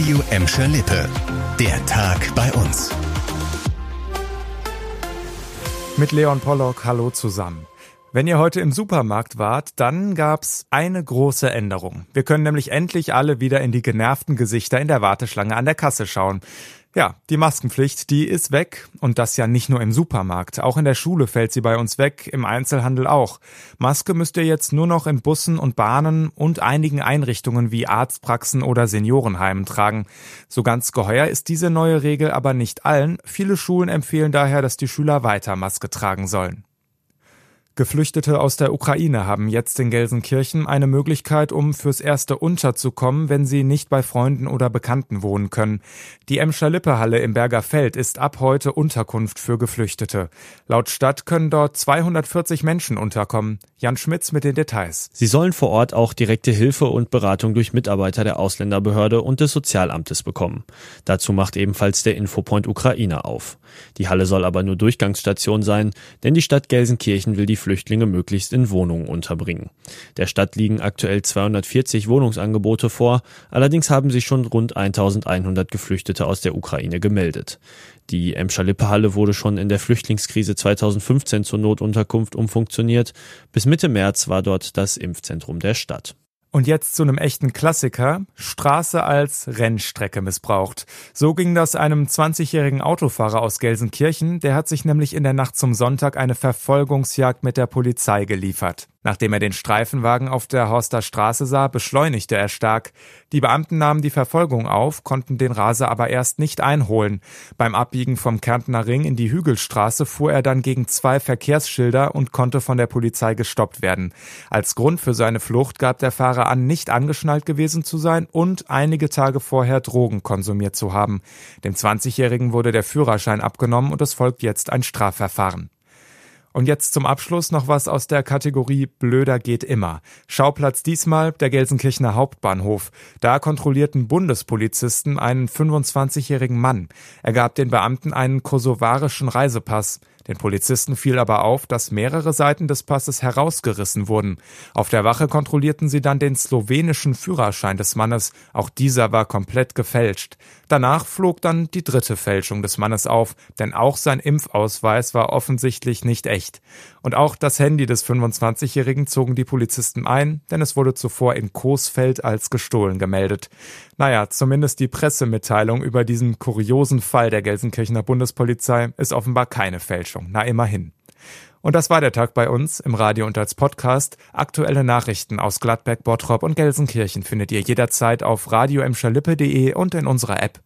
Radio Emscher Lippe. Der Tag bei uns. Mit Leon Pollock, hallo zusammen. Wenn ihr heute im Supermarkt wart, dann gab's eine große Änderung. Wir können nämlich endlich alle wieder in die genervten Gesichter in der Warteschlange an der Kasse schauen. Ja, die Maskenpflicht, die ist weg und das ja nicht nur im Supermarkt. Auch in der Schule fällt sie bei uns weg, im Einzelhandel auch. Maske müsst ihr jetzt nur noch in Bussen und Bahnen und einigen Einrichtungen wie Arztpraxen oder Seniorenheimen tragen. So ganz geheuer ist diese neue Regel aber nicht allen. Viele Schulen empfehlen daher, dass die Schüler weiter Maske tragen sollen. Geflüchtete aus der Ukraine haben jetzt in Gelsenkirchen eine Möglichkeit, um fürs Erste unterzukommen, wenn sie nicht bei Freunden oder Bekannten wohnen können. Die Emscher Lippehalle im Berger Feld ist ab heute Unterkunft für Geflüchtete. Laut Stadt können dort 240 Menschen unterkommen. Jan Schmitz mit den Details. Sie sollen vor Ort auch direkte Hilfe und Beratung durch Mitarbeiter der Ausländerbehörde und des Sozialamtes bekommen. Dazu macht ebenfalls der Infopoint Ukraine auf. Die Halle soll aber nur Durchgangsstation sein, denn die Stadt Gelsenkirchen will die Flüchtlinge möglichst in Wohnungen unterbringen. Der Stadt liegen aktuell 240 Wohnungsangebote vor, allerdings haben sich schon rund 1100 Geflüchtete aus der Ukraine gemeldet. Die Emscher Lippe Halle wurde schon in der Flüchtlingskrise 2015 zur Notunterkunft umfunktioniert. Bis Mitte März war dort das Impfzentrum der Stadt. Und jetzt zu einem echten Klassiker. Straße als Rennstrecke missbraucht. So ging das einem 20-jährigen Autofahrer aus Gelsenkirchen. Der hat sich nämlich in der Nacht zum Sonntag eine Verfolgungsjagd mit der Polizei geliefert. Nachdem er den Streifenwagen auf der Horster Straße sah, beschleunigte er stark. Die Beamten nahmen die Verfolgung auf, konnten den Raser aber erst nicht einholen. Beim Abbiegen vom Kärntner Ring in die Hügelstraße fuhr er dann gegen zwei Verkehrsschilder und konnte von der Polizei gestoppt werden. Als Grund für seine Flucht gab der Fahrer an, nicht angeschnallt gewesen zu sein und einige Tage vorher Drogen konsumiert zu haben. Dem 20-Jährigen wurde der Führerschein abgenommen und es folgt jetzt ein Strafverfahren. Und jetzt zum Abschluss noch was aus der Kategorie Blöder geht immer. Schauplatz diesmal der Gelsenkirchener Hauptbahnhof. Da kontrollierten Bundespolizisten einen 25-jährigen Mann. Er gab den Beamten einen kosovarischen Reisepass. Den Polizisten fiel aber auf, dass mehrere Seiten des Passes herausgerissen wurden. Auf der Wache kontrollierten sie dann den slowenischen Führerschein des Mannes. Auch dieser war komplett gefälscht. Danach flog dann die dritte Fälschung des Mannes auf, denn auch sein Impfausweis war offensichtlich nicht echt. Und auch das Handy des 25-Jährigen zogen die Polizisten ein, denn es wurde zuvor in Coesfeld als gestohlen gemeldet. Naja, zumindest die Pressemitteilung über diesen kuriosen Fall der Gelsenkirchener Bundespolizei ist offenbar keine Fälschung. Na immerhin. Und das war der Tag bei uns im Radio und als Podcast. Aktuelle Nachrichten aus Gladbeck, Bottrop und Gelsenkirchen findet ihr jederzeit auf radioemscherlippe.de und in unserer App.